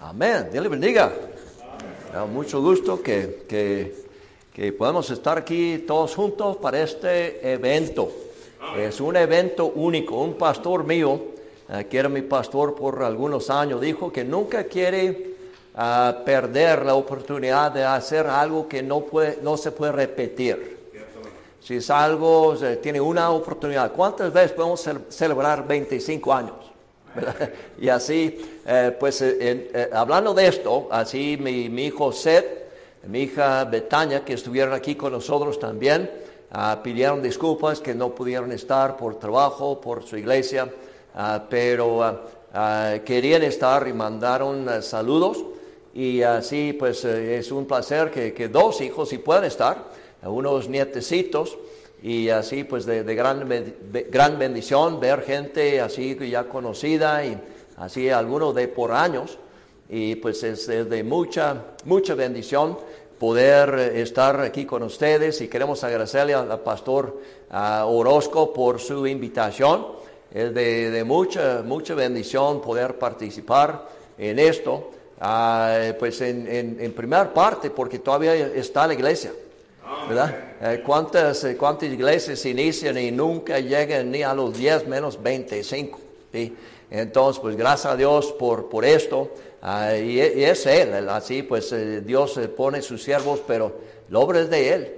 Amén. Dios le bendiga. Da mucho gusto que, que, que podamos estar aquí todos juntos para este evento. Es un evento único. Un pastor mío, eh, que era mi pastor por algunos años, dijo que nunca quiere ah, perder la oportunidad de hacer algo que no, puede, no se puede repetir. Si es algo, tiene una oportunidad. ¿Cuántas veces podemos cel- celebrar 25 años? Y así, eh, pues eh, eh, hablando de esto, así mi, hijo Seth, mi hija Betania, que estuvieron aquí con nosotros también, ah, pidieron disculpas que no pudieron estar por trabajo, por su iglesia, ah, pero ah, querían estar y mandaron saludos. Y así, pues es un placer que, que dos hijos sí puedan estar, unos nietecitos. Y así pues de, de gran, gran bendición ver gente así ya conocida y así algunos de por años. Y pues es, de mucha, mucha bendición poder estar aquí con ustedes y queremos agradecerle al pastor Orozco por su invitación. Es de, de mucha, mucha bendición poder participar en esto. Ah, pues en, en, en primer parte porque todavía está la iglesia. ¿Verdad? Eh, ¿cuántas, eh, ¿Cuántas iglesias inician y nunca llegan ni a los 10 menos 25? ¿sí? Entonces, pues gracias a Dios por, por esto. ah, y, y es Él, así pues eh, Dios eh, pone sus siervos, pero la obra es de Él.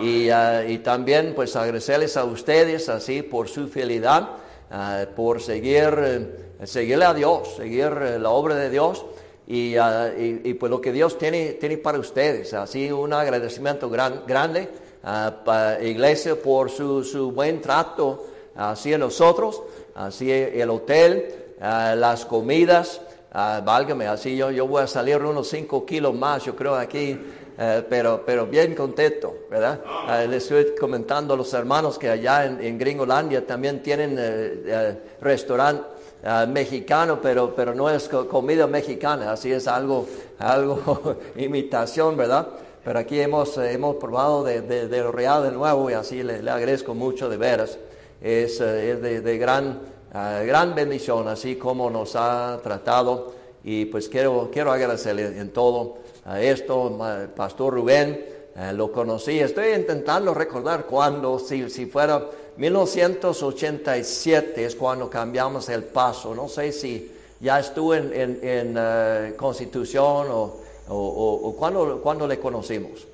Y, ah, y también pues agradecerles a ustedes así por su fidelidad, ah, por seguir, eh, seguirle a Dios, seguir la obra de Dios y, ah, y- y, pues lo que Dios tiene, tiene para ustedes. Así un agradecimiento gran- grande a la iglesia por su, su buen trato hacia nosotros, así el hotel, ah, las comidas. ah, válgame, así yo, yo voy a salir unos 5 kilos más, yo creo, aquí, eh, pero, pero bien contento, ¿verdad? Ah, les estoy comentando a los hermanos que allá en, en Gringolandia también tienen eh, eh, restaurante ah, mexicano, pero, pero no es co- comida mexicana, así es algo, algo imitación, ¿verdad? Pero aquí hemos, hemos probado de, de, real de nuevo y así le, agradezco mucho de veras. Es, eh, es de, de gran, ah, gran bendición, así como nos ha tratado. Y pues quiero, quiero agradecerle en todo a esto, Pastor Rubén, eh, lo conocí, estoy intentando recordar cuándo, si, si fuera 1987 es cuando cambiamos el paso, no sé si ya estuvo en, en, en, eh, Constitución o, o, o- o cuándo, cuándo le conocimos.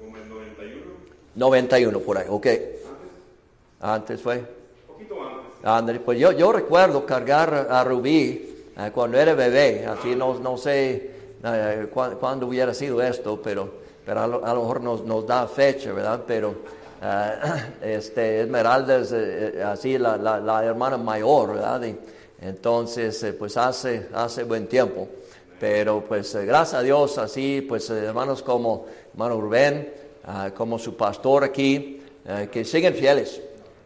Como el 91, 91 por ahí, ok. Antes fue. poquito antes. Ándale, pues yo, yo recuerdo cargar a Rubí eh, cuando era bebé, así no, no sé cuá- cuándo hubiera sido esto, pero, pero a, lo, a lo mejor nos, nos da fecha, ¿verdad? Pero eh, este, Esmeralda es eh, eh, así la, la, hermana mayor, ¿verdad? Entonces, eh, pues hace, hace buen tiempo. Pero pues eh, gracias a Dios, así pues hermanos como hermano Rubén, ah, como su pastor aquí, que siguen fieles.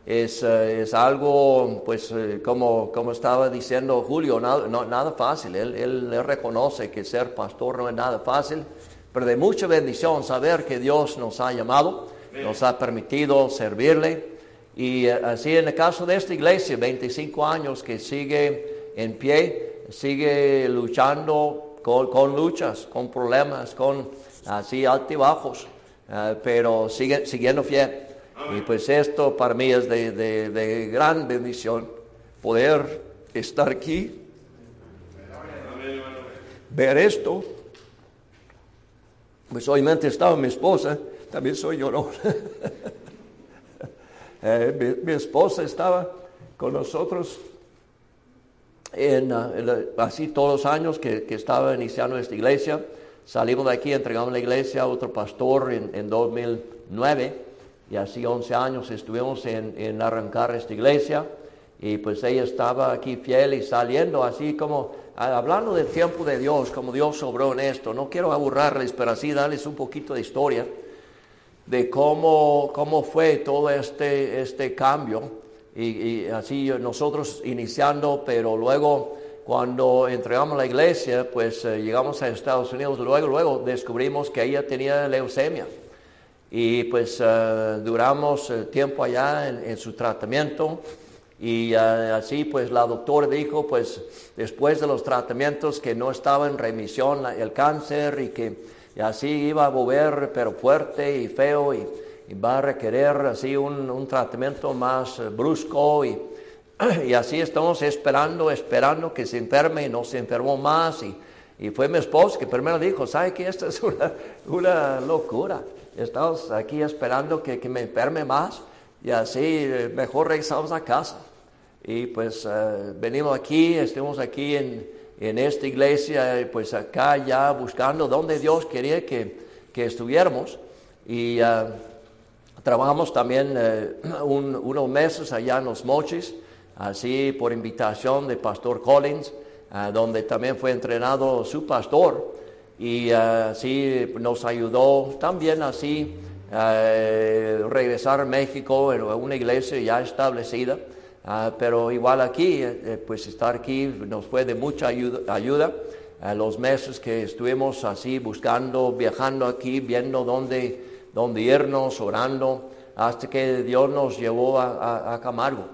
Es, es algo, pues, como, como estaba diciendo Julio, nada, nada fácil. Él, él reconoce que ser pastor no es nada fácil, pero de mucha bendición saber que Dios nos ha llamado, nos ha permitido servirle. Y eh, así en el caso de esta iglesia, 25 años que sigue en pie, sigue luchando con, luchas, con problemas, con así altibajos, eh, pero sigue siguiendo fiel. Y pues esto para mí es de, de- gran bendición poder estar aquí, ver esto. Pues obviamente estaba mi esposa, también soy ¿no? Eh, mi, esposa estaba con nosotros en, ah, así todos los años que, que estaba iniciando esta iglesia. Salimos de aquí, entregamos la iglesia a otro pastor en, en 2009 y así 11 años estuvimos en, en arrancar esta iglesia y pues ella estaba aquí fiel y saliendo así como hablando del tiempo de Dios, como Dios sobró en esto. No quiero aburrarles, pero así darles un poquito de historia de cómo, cómo fue todo este, este cambio. Y, así nosotros iniciando, pero luego cuando entregamos la iglesia, pues eh, llegamos a Estados Unidos, luego, luego descubrimos que ella tenía leucemia. Y pues eh, duramos el tiempo allá en, su tratamiento Y así pues la doctora dijo pues después de los tratamientos que no estaba en remisión el cáncer y que y así iba a volver pero fuerte y feo y, va a requerir así un, un tratamiento más eh, brusco y, y así estamos esperando, esperando que se enferme y no se enfermó más y, y fue mi esposo que primero dijo, ¿sabe que esto es una, una locura? Estamos aquí esperando que, que me enferme más y así eh, mejor regresamos a casa. Y pues eh, venimos aquí, estuvimos aquí en, en esta iglesia, eh, pues acá ya buscando donde Dios quería que, que estuviéramos. Y ah, trabajamos también eh, un- unos meses allá en Los Mochis, así por invitación de Pastor Collins, ah, donde también fue entrenado su pastor. Y ah, así nos ayudó también así eh, regresar a México en una iglesia ya establecida. Ah, pero igual aquí, eh, eh, pues estar aquí nos fue de mucha ayuda. ayuda. Ah, los meses que estuvimos así buscando, viajando aquí, viendo dónde, dónde irnos, orando, hasta que Dios nos llevó a, a- a Camargo.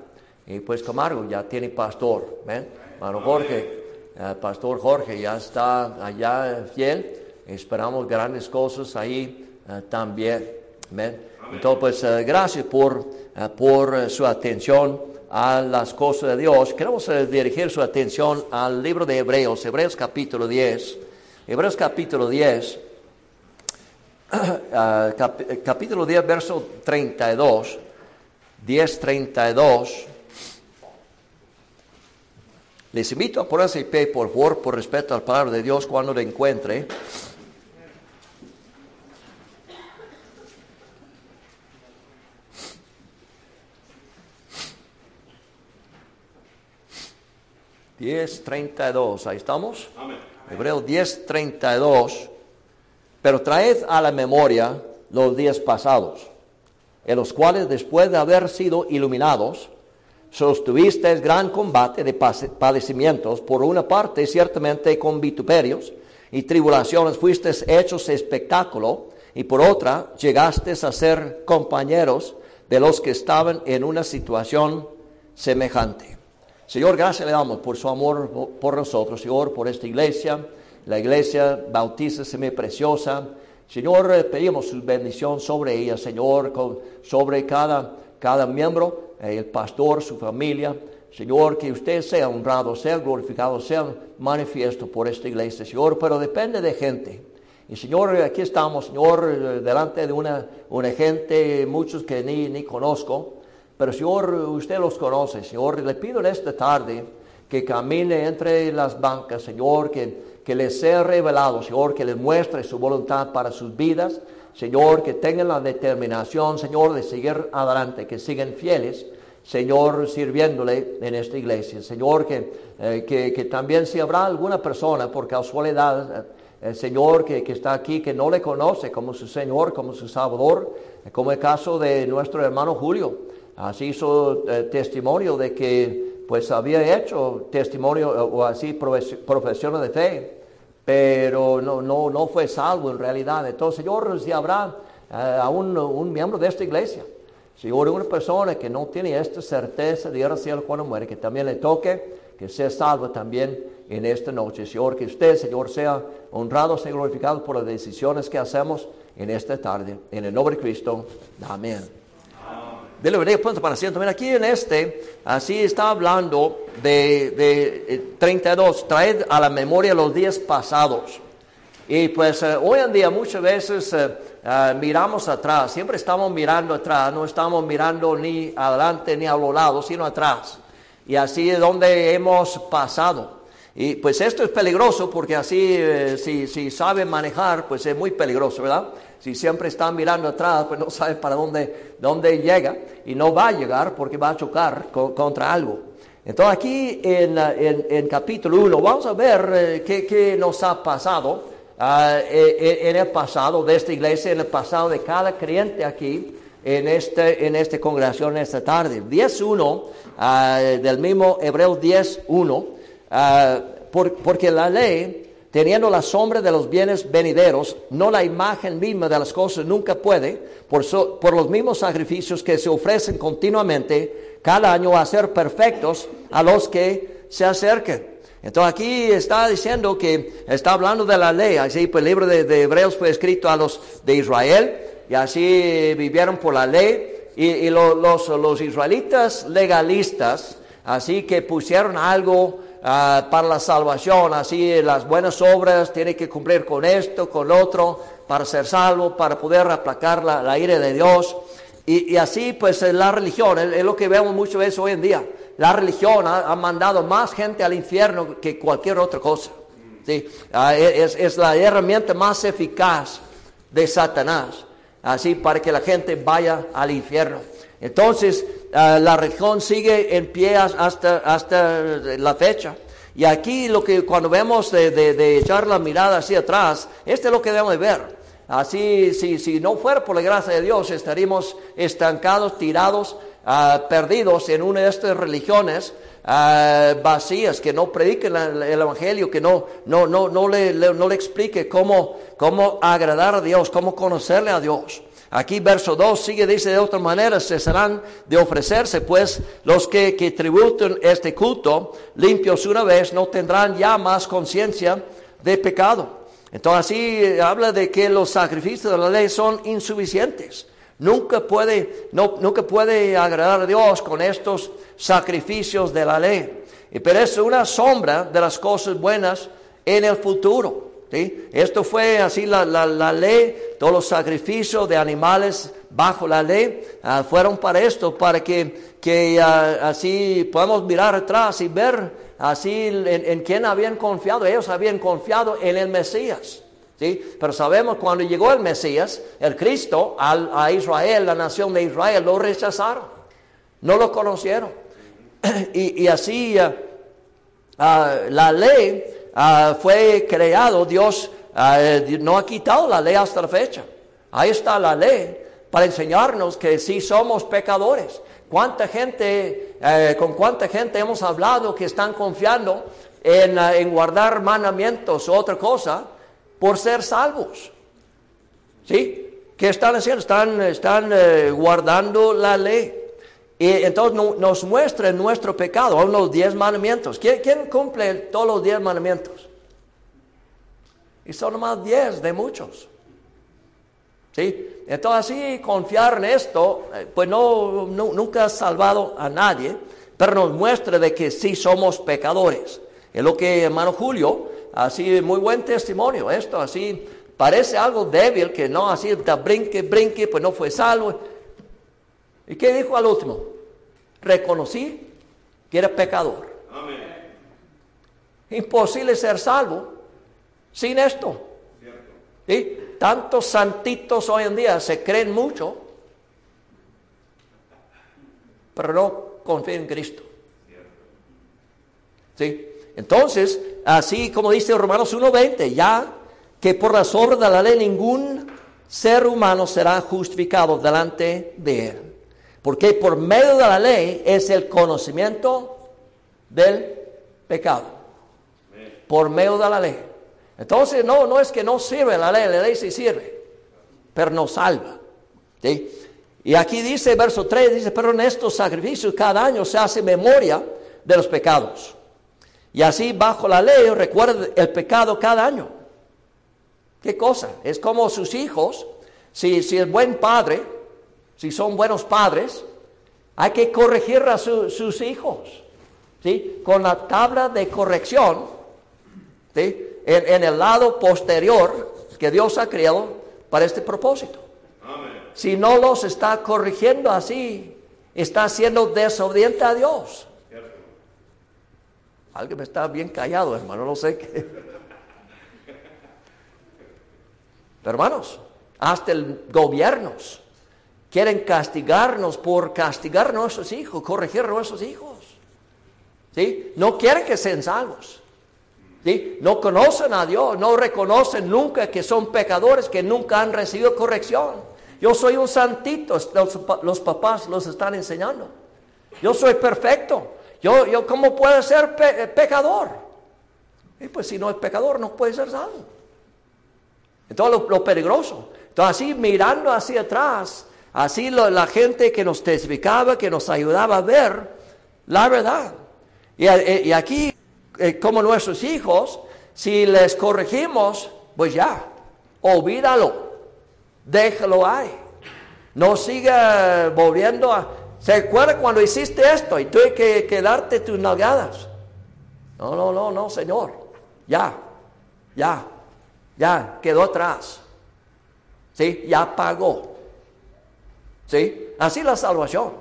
Y pues Camargo ya tiene pastor, ¿ven? Hermano Jorge, el pastor Jorge ya está allá fiel. Esperamos grandes cosas ahí eh, también. ¿ven? Entonces, pues gracias por, por su atención a las cosas de Dios. Queremos eh, dirigir su atención al libro de Hebreos, Hebreos capítulo 10. Hebreos capítulo 10, ah, eh, capítulo 10, verso 32. 10, 32. Les invito a ponerse pie, por favor, por respeto al palabra de Dios cuando lo encuentre. Diez treinta y dos, ahí estamos. Amén. Hebreos 10, 32. Pero traed a la memoria los días pasados, en los cuales después de haber sido iluminados, sostuvisteis gran combate de padecimientos, por una parte ciertamente con vituperios y tribulaciones fuisteis hechos espectáculo, y por otra llegasteis a ser compañeros de los que estaban en una situación semejante. Señor, gracias le damos por su amor por nosotros, Señor, por esta iglesia, la iglesia Bautista Semi Preciosa. Señor, eh, pedimos su bendición sobre ella, Señor, sobre cada, cada miembro, eh, el pastor, su familia. Señor, que usted sea honrado, sea glorificado, sea manifiesto por esta iglesia, Señor, pero depende de gente. Y Señor, aquí estamos, Señor, eh, delante de una, una gente, muchos que ni, ni conozco, pero Señor, usted los conoce, Señor, le pido en esta tarde que camine entre las bancas, Señor, que, que les sea revelado, Señor, que les muestre su voluntad para sus vidas, Señor, que tengan la determinación, Señor, de seguir adelante, que sigan fieles, Señor, sirviéndole en esta iglesia. Señor, que, eh, que, que también si habrá alguna persona por casualidad, eh, Señor que, que está aquí, que no le conoce como su Señor, como su Salvador, como el caso de nuestro hermano Julio. Así hizo eh, testimonio de que pues había hecho testimonio eh, o así profes- profesión de fe, pero no, no, no fue salvo en realidad. Entonces, Señor, si habrá a un, un miembro de esta iglesia, Señor, una persona que no tiene esta certeza de ir al cielo cuando muere, que también le toque, que sea salvo también en esta noche. Señor, que usted, Señor, sea honrado, sea glorificado por las decisiones que hacemos en esta tarde. En el nombre de Cristo. Amén. Dele bendiga, punto para asiento. Mira, aquí en este, así está hablando de, de eh, 32, traed a la memoria los días pasados. Y pues eh, hoy en día muchas veces eh, miramos atrás, siempre estamos mirando atrás, no estamos mirando ni adelante ni a los lados, sino atrás. Y así es donde hemos pasado. Y pues esto es peligroso porque así, eh, si, si sabe manejar, pues es muy peligroso, ¿verdad? Si siempre está mirando atrás, pues no sabe para dónde, dónde llega y no va a llegar porque va a chocar co- contra algo. Entonces aquí en, en- en capítulo 1 vamos a ver eh, qué, qué nos ha pasado ah, eh, eh, en el pasado de esta iglesia, en el pasado de cada creyente aquí en, este, en esta congregación esta tarde. 10.1 ah, del mismo Hebreos 10.1, ah, por- porque la ley, teniendo la sombra de los bienes venideros, no la imagen misma de las cosas, nunca puede, por, so- por los mismos sacrificios que se ofrecen continuamente, cada año a ser perfectos a los que se acerquen. Entonces aquí está diciendo que está hablando de la ley. Así pues el libro de, Hebreos fue escrito a los de Israel y así vivieron por la ley. Y, y lo- los, los israelitas legalistas, así que pusieron algo ah, para la salvación, así las buenas obras, tiene que cumplir con esto, con otro, para ser salvo, para poder aplacar la, ira de Dios. Y, así pues la religión, es, es lo que vemos muchas veces hoy en día. La religión ha, mandado más gente al infierno que cualquier otra cosa. ¿sí? Ah, es, es la herramienta más eficaz de Satanás, así para que la gente vaya al infierno. Entonces, ah, la religión sigue en pie as- hasta, hasta la fecha. Y aquí lo que cuando vemos de, de- echar la mirada hacia atrás, esto es lo que debemos de ver. Así, si, si no fuera por la gracia de Dios, estaríamos estancados, tirados, ah, perdidos en una de estas religiones ah, vacías que no prediquen el Evangelio, que no, no, no, no, le, le- no le explique cómo, cómo agradar a Dios, cómo conocerle a Dios. Aquí verso 2 sigue, dice de otra manera, cesarán de ofrecerse, pues los que, que tributen este culto limpios una vez no tendrán ya más conciencia de pecado. Entonces así eh, habla de que los sacrificios de la ley son insuficientes. Nunca puede, no, nunca puede agradar a Dios con estos sacrificios de la ley. Pero es una sombra de las cosas buenas en el futuro. Esto fue así la, la- la ley, todos los sacrificios de animales bajo la ley ah, fueron para esto, para que, que ah, así podamos mirar atrás y ver así en, en quién habían confiado. Ellos habían confiado en el Mesías. ¿sí? Pero sabemos cuando llegó el Mesías, el Cristo, al- a Israel, la nación de Israel, lo rechazaron. No lo conocieron. y, y así ah, la ley ah, fue creado, Dios ah, eh, no ha quitado la ley hasta la fecha. Ahí está la ley para enseñarnos que sí somos pecadores. ¿Cuánta gente, eh, con cuánta gente hemos hablado que están confiando en, ah, en guardar mandamientos o otra cosa por ser salvos? ¿Sí? ¿Qué están haciendo? Están, están eh, guardando la ley. Y entonces no- nos muestra nuestro pecado, los diez mandamientos. ¿Quién, quién cumple todos los diez mandamientos? Y son nomás diez de muchos. ¿Sí? Entonces así confiar en esto, eh, pues no, no- nunca ha salvado a nadie, pero nos muestra de que sí somos pecadores. Es lo que hermano Julio, así muy buen testimonio, esto así parece algo débil, que no así da brinque, brinque, pues no fue salvo. ¿Y qué dijo al último? Reconocí que era pecador. Amén. Imposible ser salvo sin esto. ¿Sí? Tantos santitos hoy en día se creen mucho, pero no confían en Cristo. ¿Sí? Entonces, así como dice Romanos 1.20, ya que por las obras de la ley ningún ser humano será justificado delante de él. Porque por medio de la ley es el conocimiento del pecado. Por medio de la ley. Entonces, no, no es que no sirve la ley, la ley sí sirve, pero no salva. Y aquí dice, verso 3, dice, pero en estos sacrificios cada año se hace memoria de los pecados. Y así bajo la ley recuerda el pecado cada año. ¿Qué cosa? Es como sus hijos, si, si es buen padre, si son buenos padres, hay que corregir a su- sus hijos, ¿sí? Con la tabla de corrección, ¿sí? En, en el lado posterior que Dios ha creado para este propósito. Amén. Si no los está corrigiendo así, está siendo desobediente a Dios. Alguien está bien callado, hermano, no sé qué. Pero, hermanos, hasta el gobiernos quieren castigarnos por castigar a nuestros hijos, corregir a nuestros hijos. ¿Sí? No quieren que sean salvos. ¿Sí? No conocen a Dios, no reconocen nunca que son pecadores, que nunca han recibido corrección. Yo soy un santito, los, pa- los papás los están enseñando. Yo soy perfecto. Yo, yo ¿cómo puedo ser pe- pecador? Y pues si no es pecador, no puede ser salvo. Entonces lo, lo peligroso. Entonces así mirando hacia atrás, Así lo- la gente que nos testificaba, que nos ayudaba a ver la verdad. Y, y aquí, eh, como nuestros hijos, si les corregimos, pues ya, olvídalo, déjalo ahí. No siga volviendo a... ¿Se acuerda cuando hiciste esto y tuve que, que darte tus nalgadas? No, no, no, no, Señor. Ya, ya, ya, quedó atrás. ¿Sí? Ya pagó. ¿Sí? Así la salvación.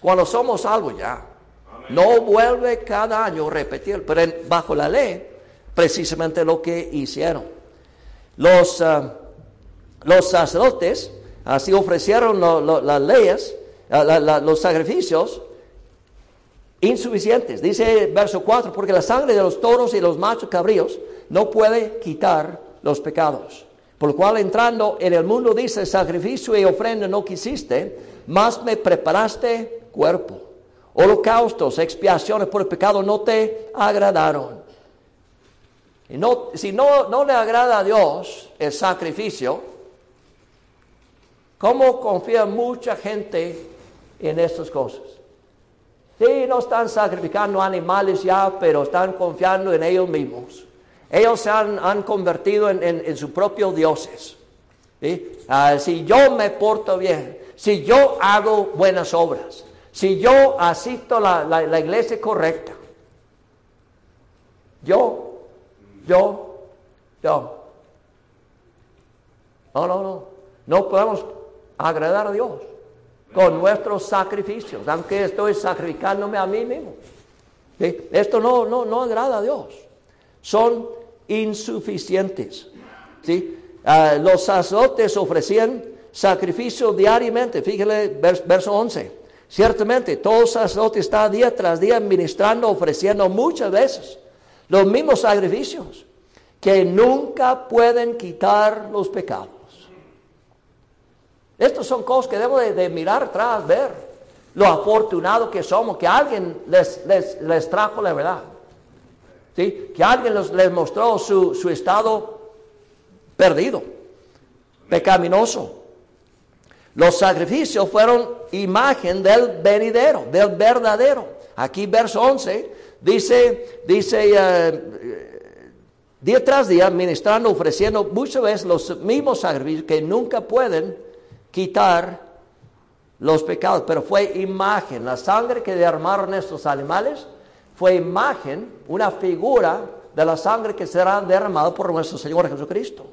Cuando somos salvos ya. No vuelve cada año a repetir, pero bajo la ley, precisamente lo que hicieron. Los, ah, los sacerdotes así ofrecieron las leyes, los sacrificios insuficientes. Dice verso 4, porque la sangre de los toros y los machos cabríos no puede quitar los pecados. Por lo cual entrando en el mundo dice, sacrificio y ofrenda no quisiste, más me preparaste cuerpo. Holocaustos, expiaciones por el pecado no te agradaron. Y no, si no, no le agrada a Dios el sacrificio, ¿cómo confía mucha gente en estas cosas? Sí, no están sacrificando animales ya, pero están confiando en ellos mismos. Ellos se han, han convertido en, en- en sus propios dioses. Ah, si yo me porto bien, si yo hago buenas obras, si yo asisto a la, la- la iglesia correcta, yo, yo, yo. No, no, no. No podemos agradar a Dios con nuestros sacrificios, aunque estoy sacrificándome a mí mismo. Esto no, no, no agrada a Dios. Son insuficientes. ¿Sí? Ah, los sacerdotes ofrecían sacrificio diariamente. Fíjale, vers- verso 11. Ciertamente, todo sacerdote está día tras día ministrando, ofreciendo muchas veces los mismos sacrificios que nunca pueden quitar los pecados. Estas son cosas que debemos de, de mirar atrás, ver lo afortunado que somos, que alguien les, les, les trajo la verdad. Que alguien les mostró su, su estado perdido, pecaminoso. Los sacrificios fueron imagen del venidero, del verdadero. Aquí verso 11 dice, dice eh, día tras día ministrando, ofreciendo muchas veces los mismos sacrificios que nunca pueden quitar los pecados, pero fue imagen. La sangre que derramaron estos animales fue imagen, una figura de la sangre que será derramada por nuestro Señor Jesucristo.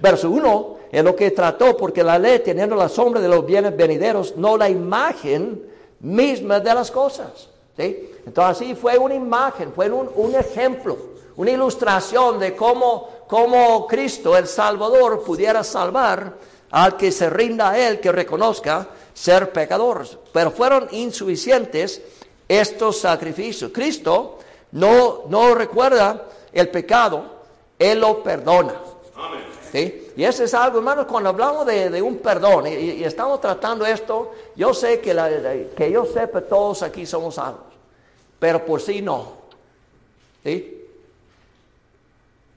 Verso 1 es lo que trató, porque la ley, teniendo la sombra de los bienes venideros, no la imagen misma de las cosas. ¿sí? Entonces, así fue una imagen, fue un, un ejemplo, una ilustración de cómo, cómo Cristo, el Salvador, pudiera salvar al que se rinda a Él, que reconozca ser pecadores. Pero fueron insuficientes estos sacrificios. Cristo no, no recuerda el pecado, Él lo perdona. ¿Sí? Y eso es algo, hermanos, cuando hablamos de, de un perdón y, y estamos tratando esto, yo sé que, la- que yo sepa, todos aquí somos salvos, pero por sí no. ¿Sí?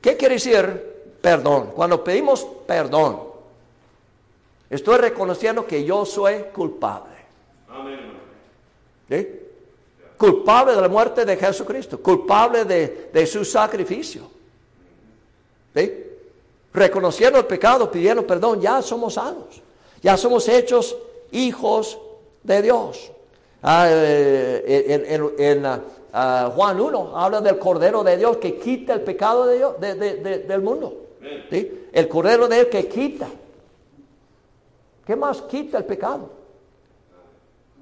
¿Qué quiere decir perdón? Cuando pedimos perdón, estoy reconociendo que yo soy culpable. ¿Sí? Culpable de la muerte de Jesucristo, culpable de, de su sacrificio. ¿Sí? Reconociendo el pecado, pidiendo perdón, ya somos salvos. Ya somos hechos hijos de Dios. Ah, eh, en ah, ah, Juan 1 habla del Cordero de Dios que quita el pecado de Dios- de- de- de- del mundo. El Cordero de Dios que quita. ¿Qué más quita el pecado?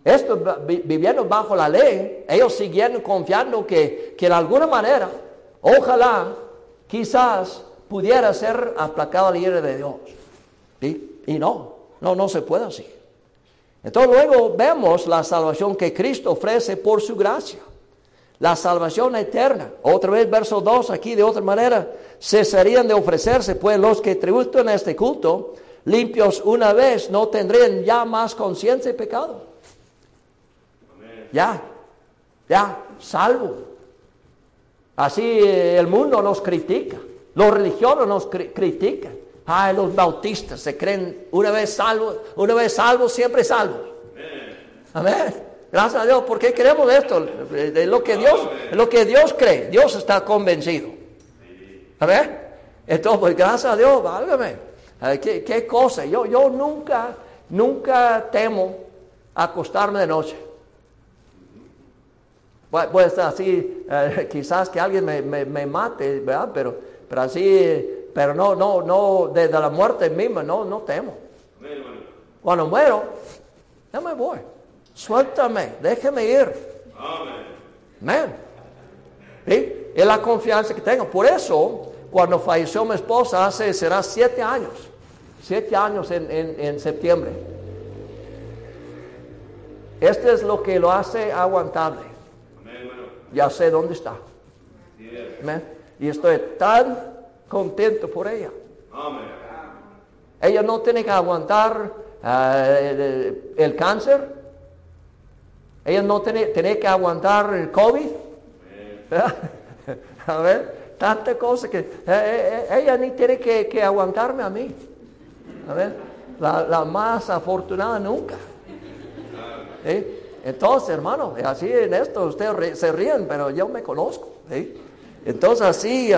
Esto vi- viviendo bajo la ley, ellos siguieron confiando que, que de alguna manera, ojalá, quizás pudiera ser aplacada la ira de Dios. Y no, no, no se puede así. Entonces luego vemos la salvación que Cristo ofrece por su gracia. La salvación eterna. Otra vez verso 2 aquí de otra manera. Cesarían de ofrecerse pues los que tributan a este culto, limpios una vez, no tendrían ya más conciencia de pecado. Ya, ya, salvo. Así eh, el mundo nos critica, los religiosos nos cri- critican. Ay, los bautistas se creen una vez salvos, una vez salvos, siempre salvos. Amén. Gracias a Dios, porque queremos esto, de lo que Dios, lo que Dios cree, Dios está convencido. Amén. Entonces, pues gracias a Dios, válgame. ¿Qué, qué cosa? Yo, yo nunca, nunca temo acostarme de noche. Pues, pues así, eh, quizás que alguien me, me- me mate, ¿verdad? Pero, pero así, pero no, no, no, desde la muerte misma, no, no temo. Cuando muero, ya me voy. Suéltame, déjeme ir. Amén. ¿Sí? Es la confianza que tengo. Por eso, cuando falleció mi esposa hace, será siete años. Siete años en, en- en septiembre. Este es lo que lo hace aguantable. Ya sé dónde está. Amén. Y estoy tan contento por ella. Amén. Ella no tiene que aguantar ah, el, cáncer. Ella no tiene, tiene que aguantar el COVID. A ver, tanta cosa que eh, eh, eh, ella ni tiene que, que aguantarme a mí. A ver, la, la más afortunada nunca. ¿Sí? Entonces, hermano, así en esto ustedes se ríen, pero yo me conozco. Entonces, así,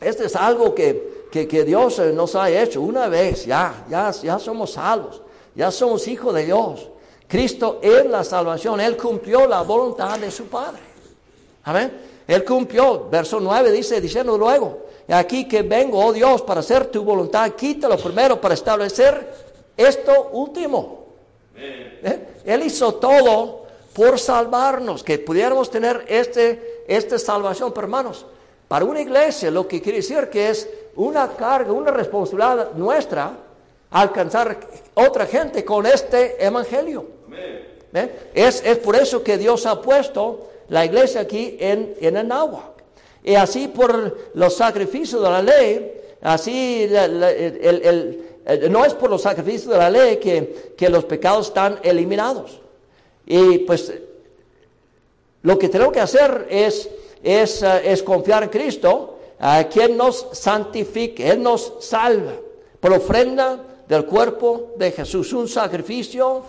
este es algo que, que, que Dios eh, nos ha hecho una vez, ya, ya, ya somos salvos, ya somos hijos de Dios. Cristo es la salvación, Él cumplió la voluntad de su Padre. Amén. Él cumplió, verso 9 dice, diciendo luego, "Y aquí que vengo, oh Dios, para hacer tu voluntad, quítalo primero para establecer esto último. ¿Eh? Él hizo todo por salvarnos, que pudiéramos tener este, esta salvación. Pero hermanos, para una iglesia lo que quiere decir que es una carga, una responsabilidad nuestra alcanzar otra gente con este evangelio. ¿Eh? Es, es por eso que Dios ha puesto la iglesia aquí en, en Anáhuac. Y así por los sacrificios de la ley, así la- la- el- el- el- no es por los sacrificios de la ley que, que los pecados están eliminados. Y pues lo que tenemos que hacer es, es, eh, es confiar en Cristo, a quien nos santifique, Él nos salva por ofrenda del cuerpo de Jesús, un sacrificio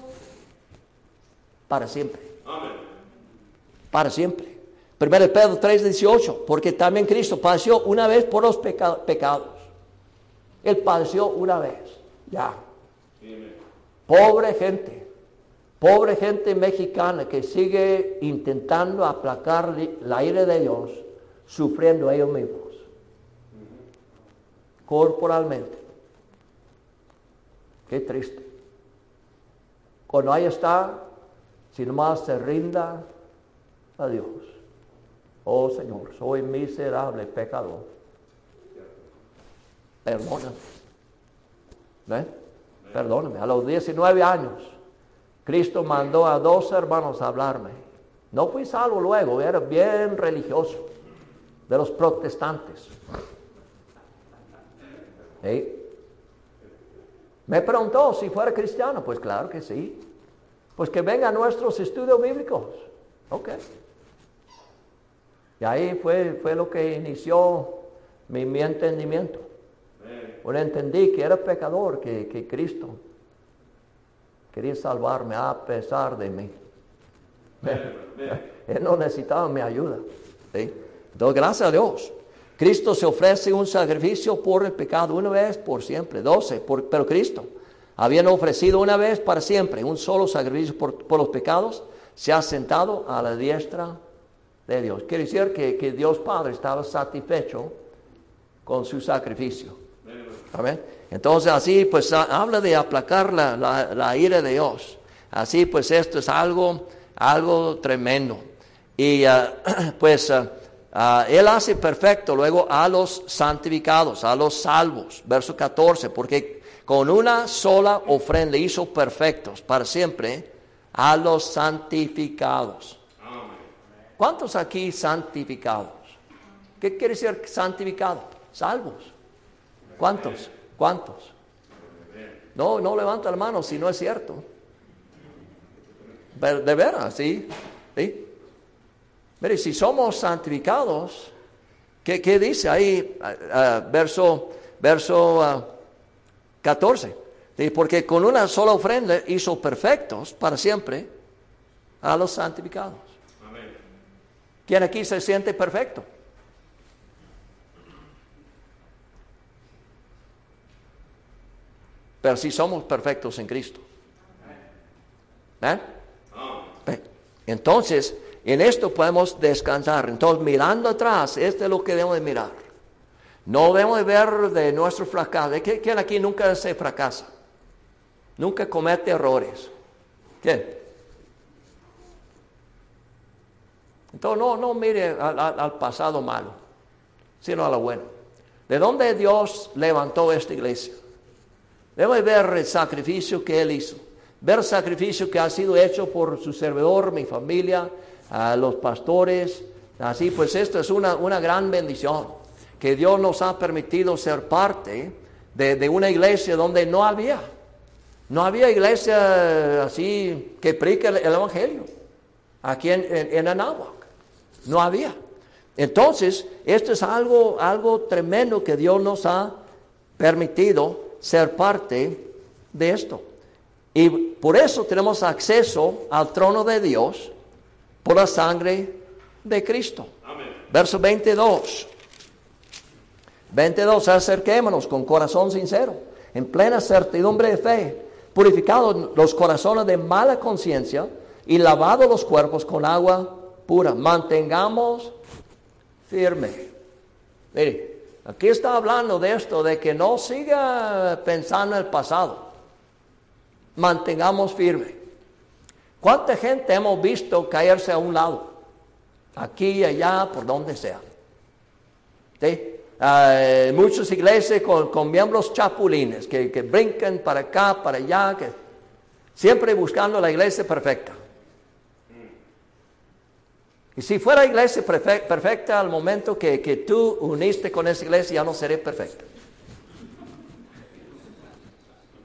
para siempre Amén. para siempre. 1 Pedro 3, 18, porque también Cristo padeció una vez por los peca- pecados. Él padeció una vez, ya. Pobre gente, pobre gente mexicana que sigue intentando aplacar la ira de Dios, sufriendo ellos mismos, corporalmente. Qué triste. Cuando ahí está, si nomás se rinda a Dios. Oh Señor, soy miserable pecador. Perdóname. ¿Ven? Perdóname. A los 19 años, Cristo mandó a dos hermanos a hablarme. No fui salvo luego, era bien religioso, de los protestantes. ¿Sí? Me preguntó si fuera cristiano. Pues claro que sí. Pues que venga a nuestros estudios bíblicos. Ok. Y ahí fue, fue lo que inició mi entendimiento. Bueno, entendí que era pecador, que, que Cristo quería salvarme a pesar de mí. Él no necesitaba mi ayuda. ¿sí? Entonces, gracias a Dios. Cristo se ofrece un sacrificio por el pecado una vez por siempre, doce, por- pero Cristo, habiendo ofrecido una vez para siempre un solo sacrificio por, por los pecados, se ha sentado a la diestra de Dios. Quiere decir que, que Dios Padre estaba satisfecho con su sacrificio. Amén. Entonces así pues ha- habla de aplacar la, ira de Dios. Así pues esto es algo, algo tremendo. Y ah, pues ah, ah, Él hace perfecto luego a los santificados, a los salvos. Verso 14, porque con una sola ofrenda hizo perfectos para siempre a los santificados. ¿Cuántos aquí santificados? ¿Qué quiere decir santificado? Salvos. ¿Cuántos? ¿Cuántos? No, no levanta la mano si no es cierto. Pero De veras, sí. ¿Sí? Mire, si somos santificados, ¿qué, qué dice ahí? Ah, ah, verso verso ah, 14. Sí, Porque con una sola ofrenda hizo perfectos para siempre a los santificados. Amén. ¿Quién aquí se siente perfecto? Pero sí somos perfectos en Cristo. ¿Eh? Entonces, en esto podemos descansar. Entonces, mirando atrás, este es lo que debemos de mirar. No debemos de ver de nuestro fracaso. ¿Qui- ¿Quién aquí nunca se fracasa? Nunca comete errores. ¿Quién? Entonces, no, no mire al- al pasado malo, sino a lo bueno. ¿De dónde Dios levantó esta iglesia? Debe ver el sacrificio que Él hizo, ver el sacrificio que ha sido hecho por su servidor, mi familia, a los pastores. Así pues, esto es una, una gran bendición, que Dios nos ha permitido ser parte de, una iglesia donde no había, no había iglesia así que predique el, el Evangelio, aquí en, en, en Anáhuac. No había. Entonces, esto es algo, algo tremendo que Dios nos ha permitido ser parte de esto. Y por eso tenemos acceso al trono de Dios por la sangre de Cristo. Amén. Verso 22. 22, acerquémonos con corazón sincero, en plena certidumbre de fe, purificados los corazones de mala conciencia y lavados los cuerpos con agua pura. Mantengamos firme. Mire, aquí está hablando de esto, de que no siga pensando en el pasado. Mantengamos firme. ¿Cuánta gente hemos visto caerse a un lado? Aquí y allá, por donde sea. ¿Sí? Ah, muchas iglesias con, con miembros chapulines que, que brincan para acá, para allá, que siempre buscando la iglesia perfecta. Y si fuera iglesia perfe- perfecta al momento que, que tú uniste con esa iglesia, ya no seré perfecta.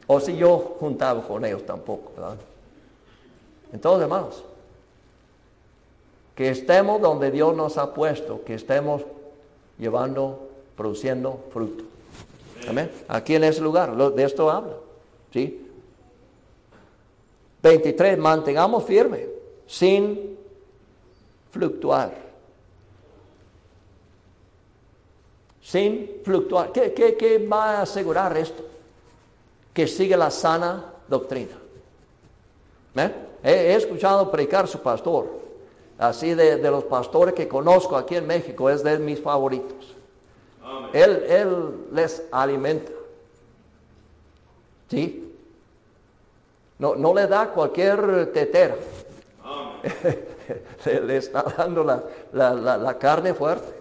O si yo juntaba con ellos tampoco. Entonces, hermanos, que estemos donde Dios nos ha puesto, que estemos llevando, produciendo fruto. Amén. Aquí en ese lugar, de esto habla. ¿Sí? 23, mantengamos firme, sin fluctuar. Sin fluctuar. ¿Qué, qué, qué va a asegurar esto? Que sigue la sana doctrina. ¿Eh? He, he escuchado predicar su pastor, así de, de los pastores que conozco aquí en México, es de mis favoritos. Él, él les alimenta. ¿Sí? No, no le da cualquier tetera. le, está dando la, la- la- carne fuerte.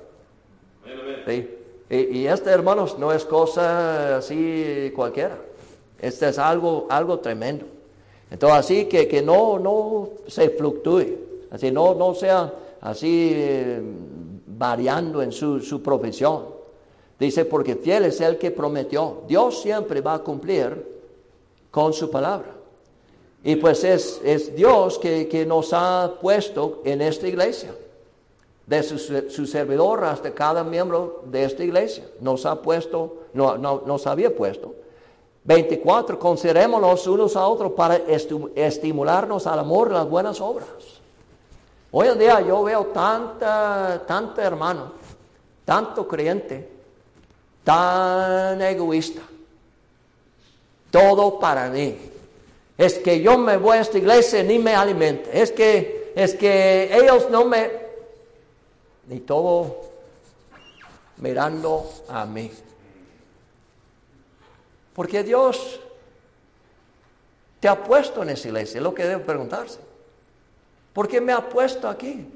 ¿sí? Y, y este, hermanos, no es cosa así cualquiera. Este es algo, algo tremendo. Entonces, así que, que no, no se fluctúe, así no, no sea así eh, variando en su, su profesión. Dice, porque fiel es el que prometió. Dios siempre va a cumplir con su palabra. Y pues es, es Dios que, que nos ha puesto en esta iglesia de su, su servidor hasta cada miembro de esta iglesia. Nos ha puesto, no, no- nos había puesto. 24. Considerémonos unos a otros para estimularnos al amor las buenas obras. Hoy en día yo veo tanta, tanta hermano, tanto creyente, tan egoísta. Todo para mí. Es que yo me voy a esta iglesia ni me alimente. Es que, es que ellos no me, ni todo mirando a mí. Porque Dios te ha puesto en esa iglesia, es lo que debe preguntarse. ¿Por qué me ha puesto aquí?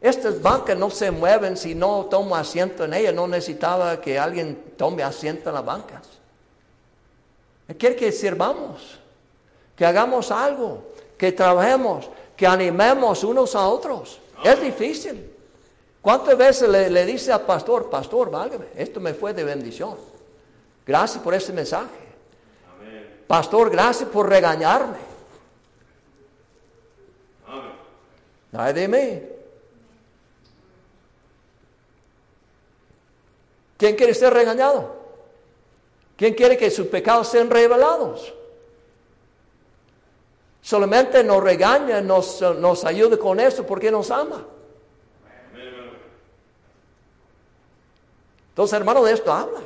Estas bancas no se mueven si no tomo asiento en ellas. No necesitaba que alguien tome asiento en las bancas. Él quiere que sirvamos, que hagamos algo, que trabajemos, que animemos unos a otros. Es difícil. ¿Cuántas veces le, dice al pastor, pastor, válgame, esto me fue de bendición? Gracias por ese mensaje. Pastor, gracias por regañarme. Amén. Es de mí. ¿Quién quiere ser regañado? ¿Quién quiere que sus pecados sean revelados? Solamente nos regaña, nos, nos ayuda con eso porque nos ama. Entonces, hermano, de esto habla.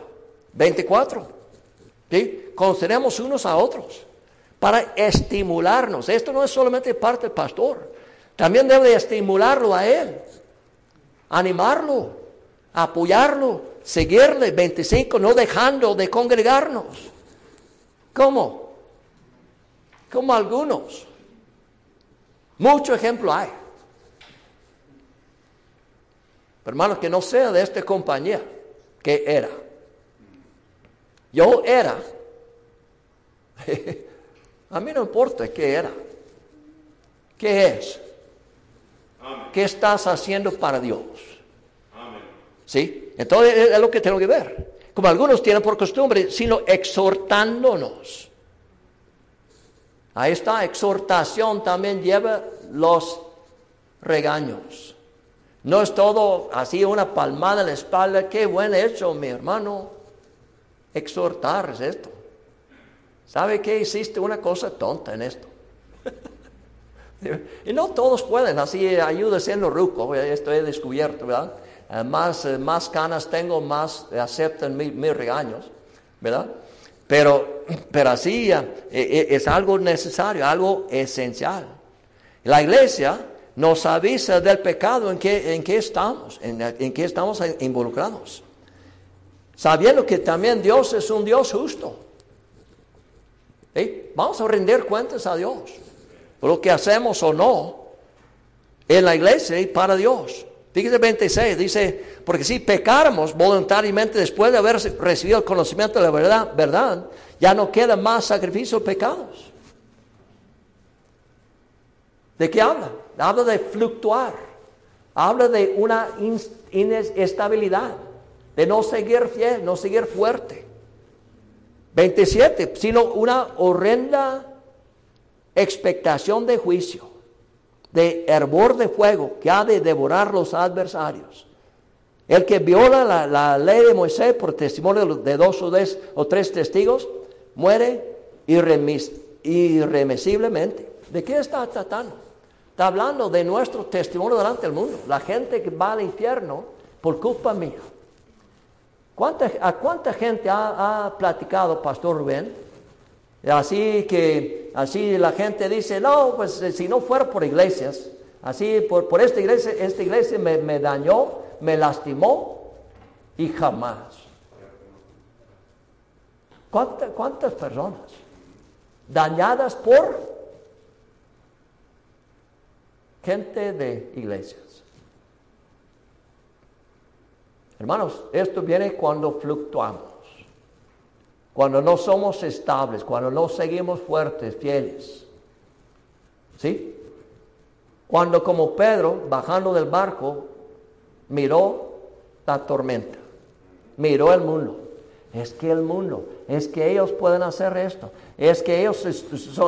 24. ¿Sí? Conoceremos unos a otros para estimularnos. Esto no es solamente parte del pastor. También debe estimularlo a él, animarlo, apoyarlo, seguirle. 25, no dejando de congregarnos. ¿Cómo? Como algunos. Mucho ejemplo hay. Hermanos, que no sea de esta compañía que era. Yo era. A mí no importa qué era. ¿Qué es? ¿Qué estás haciendo para Dios? ¿Sí? Entonces es lo que tengo que ver. Como algunos tienen por costumbre, sino exhortándonos. Ahí está, exhortación también lleva los regaños. No es todo así una palmada en la espalda, qué buen hecho, mi hermano. Exhortar es esto. ¿Sabe qué? Hiciste una cosa tonta en esto. y no todos pueden, así ayuda siendo ruco, esto he descubierto, ¿verdad? Eh, más, eh, más canas tengo, más aceptan mis regaños, ¿verdad? Pero, pero así eh, es algo necesario, algo esencial. La iglesia nos avisa del pecado en que, en que estamos, en, en que estamos involucrados. Sabiendo que también Dios es un Dios justo. Vamos a rendir cuentas a Dios por lo que hacemos o no en la iglesia y para Dios. Fíjese 26, dice, porque si pecáramos voluntariamente después de haber recibido el conocimiento de la verdad, verdad ya no queda más sacrificio de pecados. ¿De qué habla? Habla de fluctuar. Habla de una inestabilidad, de no seguir fiel, no seguir fuerte. 27, sino una horrenda expectación de juicio, de hervor de fuego que ha de devorar los adversarios. El que viola la, ley de Moisés por testimonio de dos o, tres testigos, muere irremisiblemente. ¿De qué está tratando? Está hablando de nuestro testimonio delante del mundo. La gente que va al infierno por culpa mía. ¿A cuánta gente ha, platicado, Pastor Rubén? Así que, así la gente dice, no, pues eh, si no fuera por iglesias, así por, por esta iglesia, esta iglesia me, me dañó, me lastimó y jamás. ¿Cuántas, ¿Cuántas personas dañadas por gente de iglesias. Hermanos, esto viene cuando fluctuamos, cuando no somos estables, cuando no seguimos fuertes, fieles. ¿Sí? Cuando como Pedro, bajando del barco, miró la tormenta, miró el mundo. Es que el mundo, es que ellos pueden hacer esto, es que ellos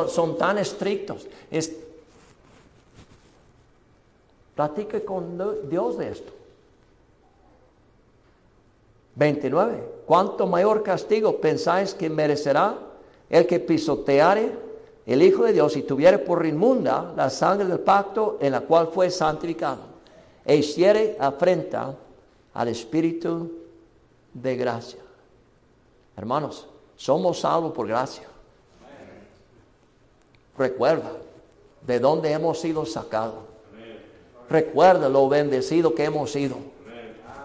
son, tan estrictos, es, Platique con Dios de esto. 29. ¿Cuánto mayor castigo pensáis que merecerá el que pisoteare el Hijo de Dios y tuviere por inmunda la sangre del pacto en la cual fue santificado e hiciere afrenta al Espíritu de gracia? Hermanos, somos salvos por gracia. Recuerda de dónde hemos sido sacados. Recuerda lo bendecido que hemos sido.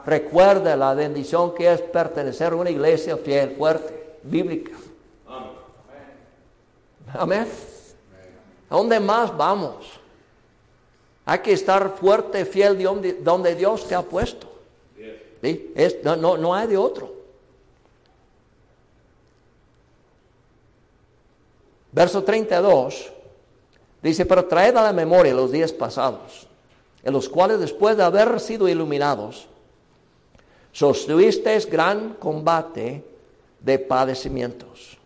Recuerda la bendición que es pertenecer a una iglesia fiel, fuerte, bíblica. Amén. ¿A dónde más vamos? Hay que estar fuerte, fiel de donde, Dios te ha puesto. no, no hay de otro. Verso 32 dice, pero traed a la memoria los días pasados en los cuales después de haber sido iluminados, sostuvisteis gran combate de padecimientos.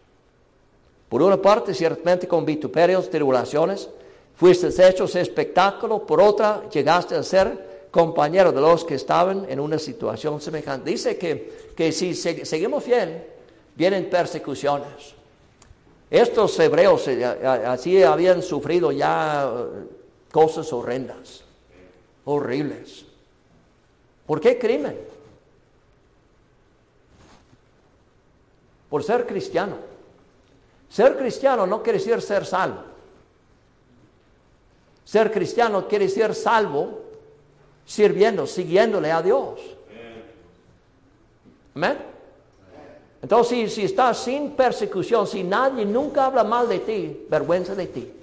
Por una parte, ciertamente con vituperios, tribulaciones, fuisteis hechos espectáculo, por otra, llegaste a ser compañero de los que estaban en una situación semejante. Dice que, que si seguimos fiel, vienen persecuciones. Estos hebreos eh, así habían sufrido ya eh, cosas horrendas, horribles. ¿Por qué crimen? Por ser cristiano. Ser cristiano no quiere decir ser salvo. Ser cristiano quiere decir salvo sirviendo, siguiéndole a Dios. Amén. Entonces, si, estás sin persecución, si nadie nunca habla mal de ti, vergüenza de ti.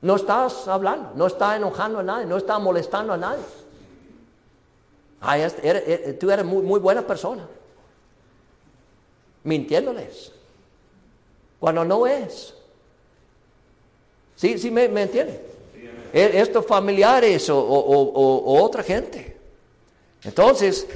No estás hablando, no estás enojando a nadie, no estás molestando a nadie. Tú eres muy, muy buena persona. Mintiéndoles. Cuando no es. ¿Sí, sí me, me entiende? E, estos familiares o, otra gente. Entonces,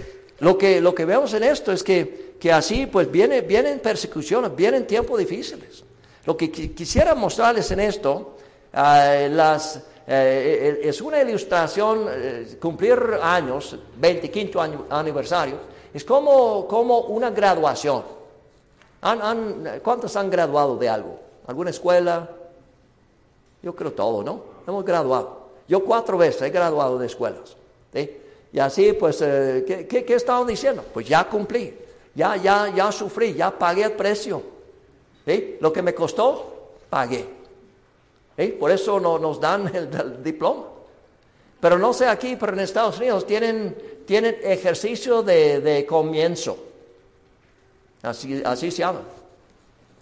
lo que, lo que vemos en esto es que, que así pues viene, vienen persecuciones, vienen tiempos difíciles. Lo que quisiera mostrarles en esto, ah, las, eh, es una ilustración, eh, cumplir años, 25 año, aniversario, es como, como una graduación. ¿Cuántos han graduado de algo? ¿Alguna escuela? Yo creo todo, ¿no? Hemos graduado. Yo cuatro veces he graduado de escuelas. Y así, pues, eh, ¿qué, qué, estaban diciendo? Pues ya cumplí, ya, ya, ya sufrí, ya pagué el precio. Lo que me costó, pagué. Por eso no, nos dan el, diploma. Pero no sé aquí, pero en Estados Unidos tienen, tienen ejercicio de, comienzo. Así, así se llama.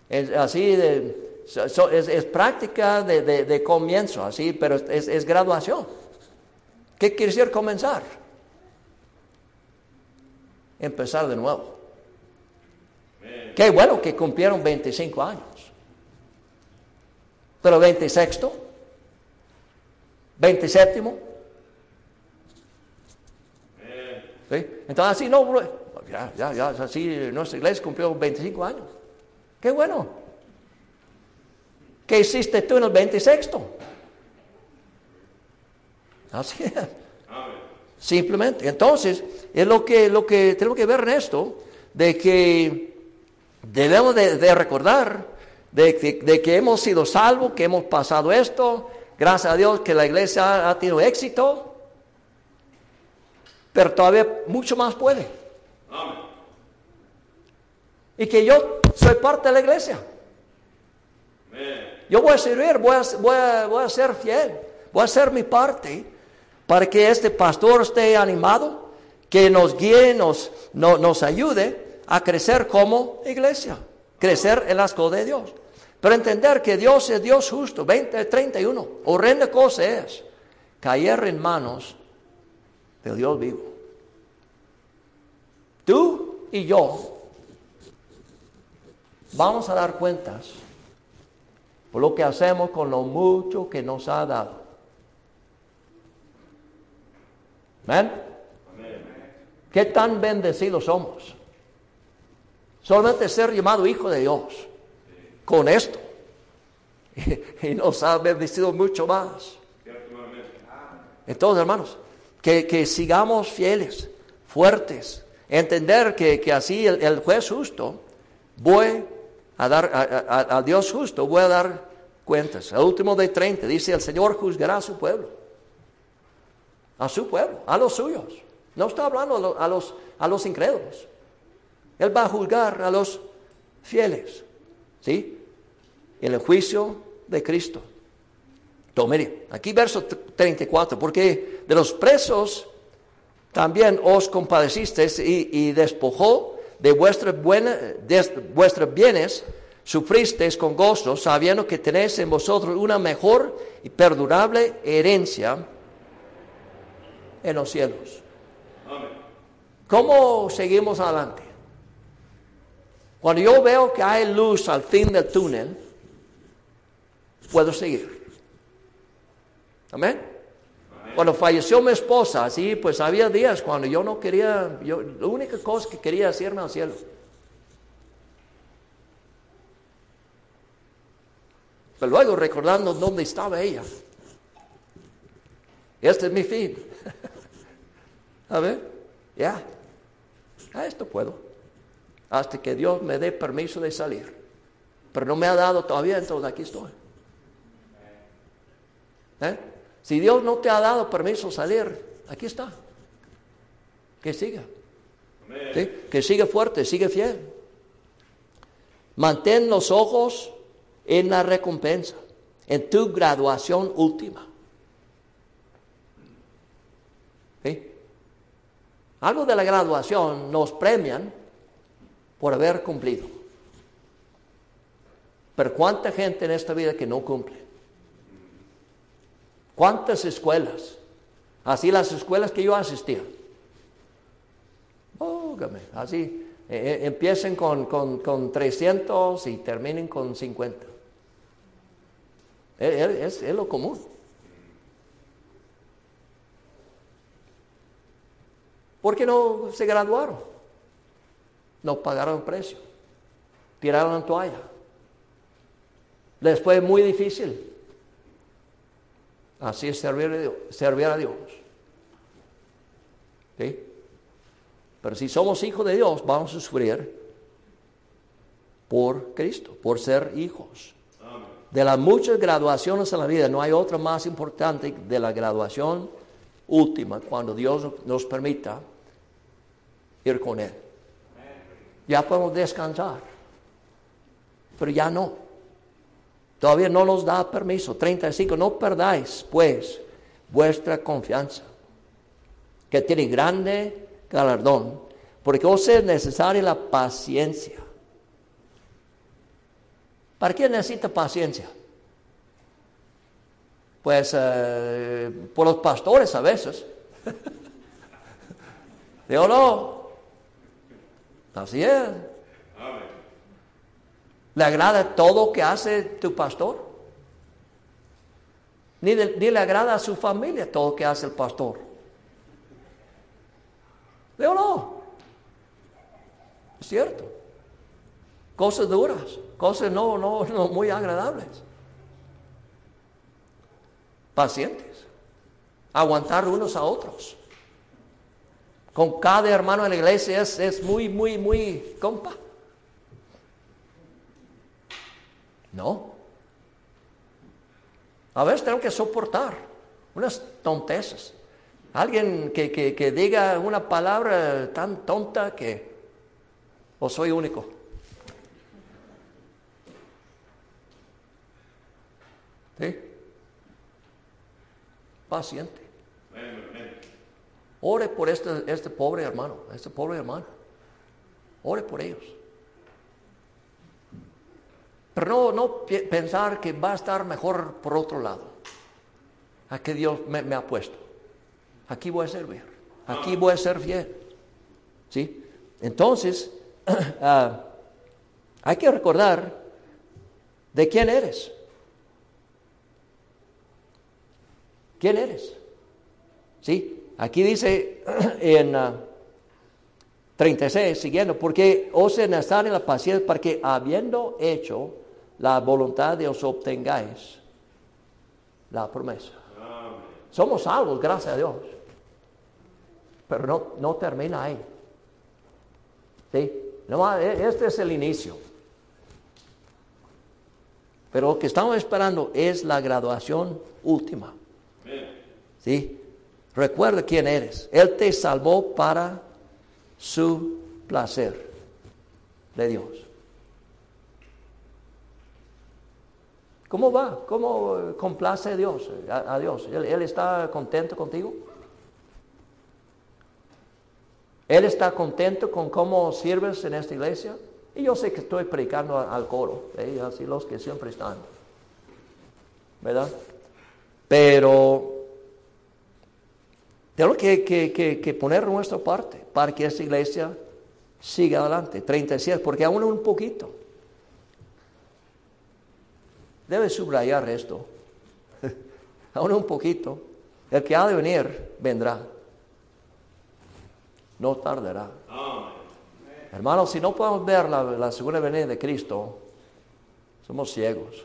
Es, así de, es, práctica de, comienzo, así, pero es, es graduación. ¿Qué quiere decir comenzar? empezar de nuevo. Qué bueno que cumplieron 25 años. Pero 26, 27. ¿Sí? Entonces así no, ya, ya, ya, así nuestra iglesia cumplió 25 años. Qué bueno. ¿Qué hiciste tú en el 26? Así es. Simplemente. Entonces, es lo que, lo que tenemos que ver en esto, de que debemos de, recordar de, que hemos sido salvos, que hemos pasado esto, gracias a Dios que la iglesia ha, tenido éxito, pero todavía mucho más puede. Y que yo soy parte de la iglesia. Yo voy a servir, voy a, voy a ser fiel, voy a hacer mi parte para que este pastor esté animado, que nos guíe, nos, nos ayude a crecer como iglesia, crecer en las cosas de Dios. Pero entender que Dios es Dios justo, 20, 31, horrenda cosa es caer en manos de Dios vivo. Tú y yo vamos a dar cuentas por lo que hacemos con lo mucho que nos ha dado. ¿Ven? ¿Qué tan bendecidos somos? Solamente ser llamado hijo de Dios. Con esto. Y, nos ha bendecido mucho más. Entonces, hermanos, que, sigamos fieles, fuertes. Entender que, así el, juez justo, voy a dar, a, a, Dios justo, voy a dar cuentas. El último de 30 dice, el Señor juzgará a su pueblo a su pueblo, a los suyos. No está hablando a los, a los incrédulos. Él va a juzgar a los fieles. ¿Sí? En el juicio de Cristo. Entonces, mire, aquí verso 34, porque de los presos también os compadecisteis y, despojó de vuestras, de vuestros bienes, sufristeis con gozo, sabiendo que tenéis en vosotros una mejor y perdurable herencia en los cielos. ¿Cómo seguimos adelante? Cuando yo veo que hay luz al fin del túnel, puedo seguir. Amén. Cuando falleció mi esposa, así pues había días cuando yo no quería, yo, la única cosa que quería es al cielo. Pero luego recordando dónde estaba ella. Este es mi fin. A ver, ya. A esto puedo. Hasta que Dios me dé permiso de salir. Pero no me ha dado todavía, entonces aquí estoy. ¿Eh? Si Dios no te ha dado permiso de salir, aquí está. Que siga. ¿Sí? Que siga fuerte, sigue fiel. Mantén los ojos en la recompensa, en tu graduación última. ¿Sí? Algo de la graduación nos premian por haber cumplido. Pero ¿cuánta gente en esta vida que no cumple? ¿Cuántas escuelas? Así las escuelas que yo asistía. Ógame, así. eh, eh, empiecen con, con, con 300 y terminen con 50. Es, es- es lo común. ¿Por qué no se graduaron? No pagaron precio. Tiraron la toalla. Les fue muy difícil. Así es servir a Dios. Servir a Dios. Pero si somos hijos de Dios, vamos a sufrir por Cristo, por ser hijos. De las muchas graduaciones en la vida, no hay otra más importante de la graduación última, cuando Dios nos permita ir con Él. Ya podemos descansar, pero ya no. Todavía no nos da permiso. 35, no perdáis pues vuestra confianza, que tiene grande galardón, porque os es necesaria la paciencia. ¿Para qué necesita paciencia? Pues eh, por los pastores a veces. Digo, no. Así es. ¿Le agrada todo que hace tu pastor? Ni, de- ni le agrada a su familia todo que hace el pastor. Digo, no. Es cierto. Cosas duras, cosas no, no, no muy agradables. Pacientes. Aguantar unos a otros. Con cada hermano en la iglesia es, es muy, muy, muy compa. No. A veces tengo que soportar unas tontezas. Alguien que, que, que diga una palabra tan tonta que o soy único. ¿Sí? Paciente. Ore por este, este pobre hermano, este pobre hermano. Ore por ellos. Pero no, no pensar que va a estar mejor por otro lado. A que Dios me, ha puesto. Aquí voy a servir. Aquí voy a ser fiel. ¿Sí? Entonces, ah, hay que recordar de quién eres. ¿Quién eres? ¿Sí? Aquí dice en ah, 36, siguiendo, porque os es necesaria la paciencia para que habiendo hecho la voluntad de os obtengáis la promesa. Somos salvos, gracias a Dios. Pero no, no termina ahí. ¿Sí? Nomás, e- este es el inicio. Pero lo que estamos esperando es la graduación última. ¿Sí? Recuerda quién eres. Él te salvó para su placer de Dios. ¿Cómo va? ¿Cómo eh, complace a Dios? A, a Dios? ¿Él, está contento contigo? ¿Él está contento con cómo sirves en esta iglesia? Y yo sé que estoy predicando al coro, ¿eh? así los que siempre están. ¿Verdad? Pero tenemos que, poner nuestra parte para que esta iglesia siga adelante. 37, porque aún un poquito. Debe subrayar esto. aún un poquito. El que ha de venir, vendrá. No tardará. Hermanos, si no podemos ver la, la segunda venida de Cristo, somos ciegos.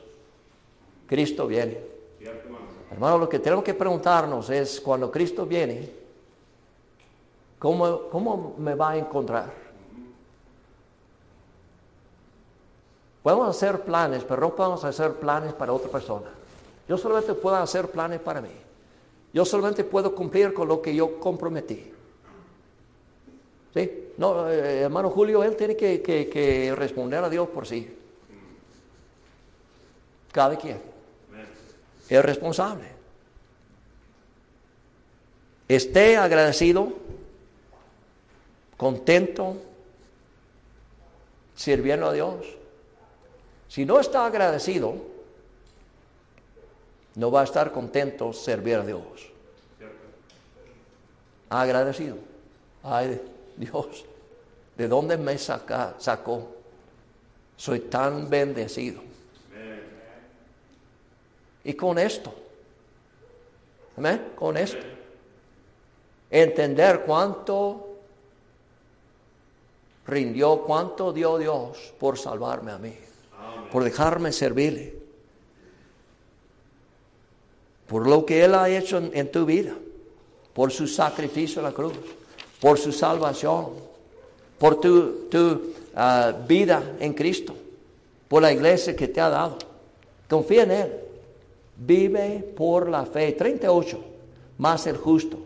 Cristo viene. Hermano, lo que tenemos que preguntarnos es, cuando Cristo viene, ¿cómo, cómo me va a encontrar? Podemos hacer planes, pero no podemos hacer planes para otra persona. Yo solamente puedo hacer planes para mí. Yo solamente puedo cumplir con lo que yo comprometí. ¿Sí? No, eh, hermano Julio, él tiene que, que- que responder a Dios por sí. Cada quien. Es responsable. Esté agradecido, contento, sirviendo a Dios. Si no está agradecido, no va a estar contento servir a Dios. Agradecido. Ay, Dios, ¿de dónde me saca- sacó? Soy tan bendecido. Y con esto, amén, con esto, entender cuánto rindió, cuánto dio Dios por salvarme a mí, por dejarme servirle, por lo que Él ha hecho en, tu vida, por su sacrificio en la cruz, por su salvación, por tu, ah, vida en Cristo, por la iglesia que te ha dado. Confía en Él. Vive por la fe. 38. Más el justo.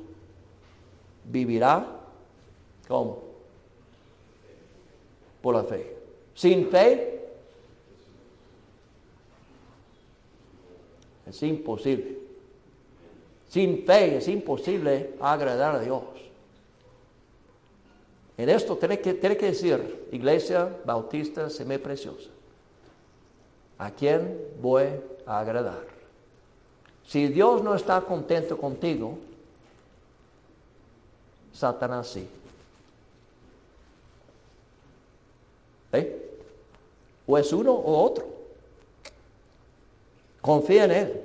Vivirá. ¿Cómo? Por la fe. Sin fe. Es imposible. Sin fe es imposible agradar a Dios. En esto tiene que, tiene que decir, Iglesia Bautista Semipreciosa, ¿a quién voy a agradar? Si Dios no está contento contigo, Satanás sí. ¿Eh? O es uno o otro. Confía en Él.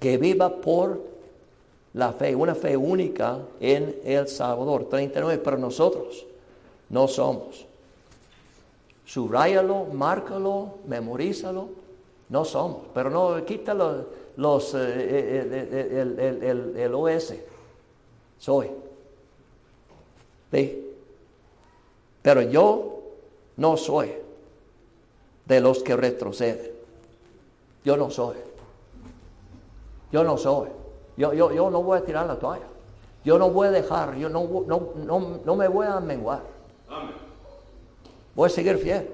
Que viva por la fe, una fe única en el Salvador. 39, pero nosotros no somos. Subráyalo, márcalo, memorízalo. No somos, pero no quítalo los, eh, eh, eh, el, el- el- OS. Soy. Pero yo no soy de los que retroceden. Yo no soy. Yo no soy. Yo, yo, yo no voy a tirar la toalla. Yo no voy a dejar, yo no, no, no, no me voy a menguar. Voy a seguir fiel.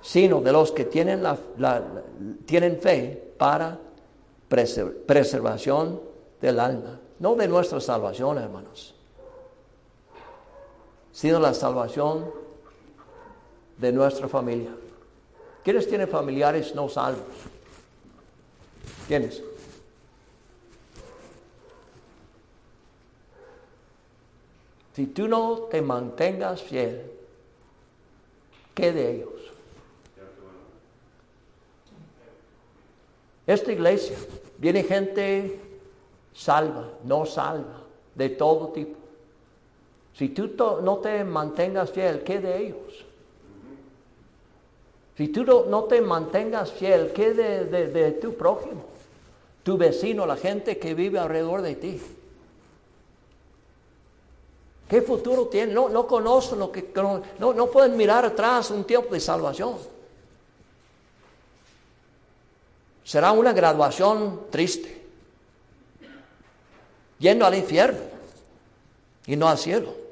Sino de los que tienen, la, la- la- tienen fe para preser- preservación del alma. No de nuestra salvación, hermanos. Sino la salvación de nuestra familia. ¿Quiénes tienen familiares no salvos? ¿Quiénes? Si tú no te mantengas fiel, ¿qué de ellos? Esta iglesia viene gente salva, no salva, de todo tipo. Si tú no te mantengas fiel, ¿qué de ellos? Si tú no, te mantengas fiel, ¿qué de, de- tu prójimo? Tu vecino, la gente que vive alrededor de ti. ¿Qué futuro tienen? No, no conocen lo que... No, no pueden mirar atrás un tiempo de salvación. Será una graduación triste. Yendo al infierno y no al cielo.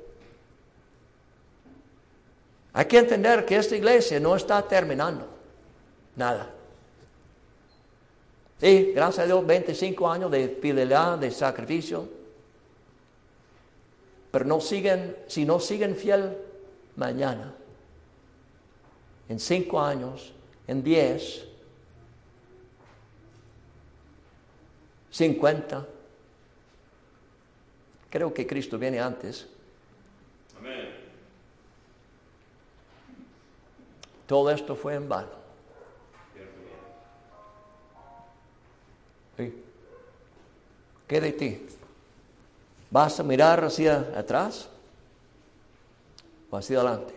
Hay que entender que esta iglesia no está terminando. Nada. Sí, gracias a Dios, 25 años de fidelidad, de sacrificio. Pero no siguen, si no siguen fiel mañana, en cinco años, en 10, 50, creo que Cristo viene antes. Amén. Todo esto fue en vano. Sí. ¿Qué de ti? ¿Vas a mirar hacia atrás o hacia adelante?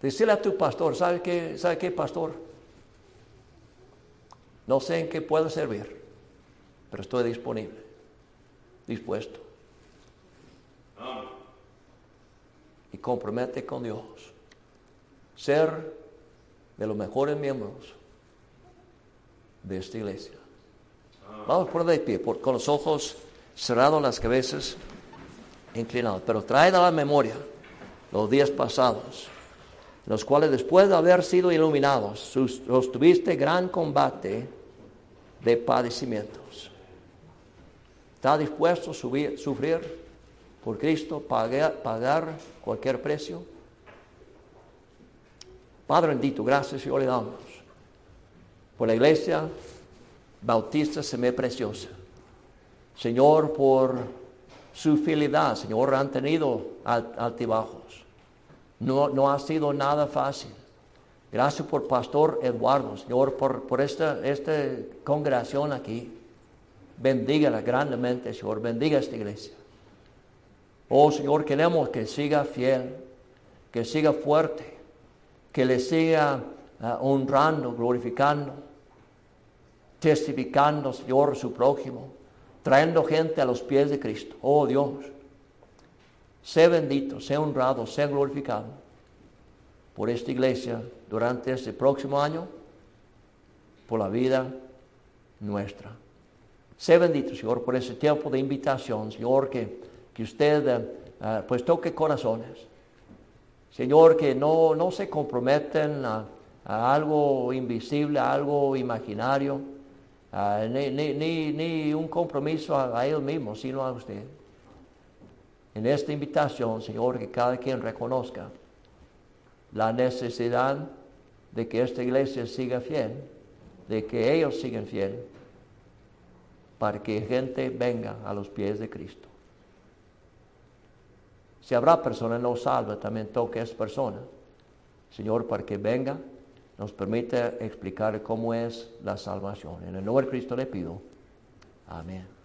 Decirle a tu pastor, ¿sabe qué, ¿sabe qué, pastor? No sé en qué puedo servir, pero estoy disponible. dispuesto. Y compromete con Dios. Ser de los mejores miembros de esta iglesia. Vamos por de pie, por- con los ojos cerrados, las cabezas inclinadas. Pero trae a la memoria los días pasados, en los cuales después de haber sido iluminados, sus- sostuviste gran combate de padecimientos. ¿Está dispuesto a subir- sufrir por Cristo, pagar, pagar cualquier precio? Padre bendito, gracias Señor le damos por la iglesia bautista semi preciosa. Señor, por su fidelidad, Señor, han tenido al- altibajos. No, no ha sido nada fácil. Gracias por Pastor Eduardo, Señor, por, por esta, esta congregación aquí. Bendígala grandemente, Señor. Bendiga esta iglesia. Oh, Señor, queremos que siga fiel, que siga fuerte, que le siga ah, honrando, glorificando, testificando, Señor, su prójimo, trayendo gente a los pies de Cristo. Oh, Dios, sé bendito, sé honrado, sé glorificado por esta iglesia durante este próximo año, por la vida nuestra. Sé bendito, Señor, por ese tiempo de invitación, Señor, que, que usted eh, ah, pues toque corazones. Señor, que no, no se comprometen a, algo invisible, a algo imaginario, ni- ni- ni un compromiso a, a ellos mismos, sino a usted. En esta invitación, Señor, que cada quien reconozca la necesidad de que esta iglesia siga fiel, de que ellos sigan fiel, para que gente venga a los pies de Cristo. Si habrá persona no salva, también toque a esa persona. Señor, para que venga, nos permita explicar cómo es la salvación. En el nombre de Cristo le pido. Amén.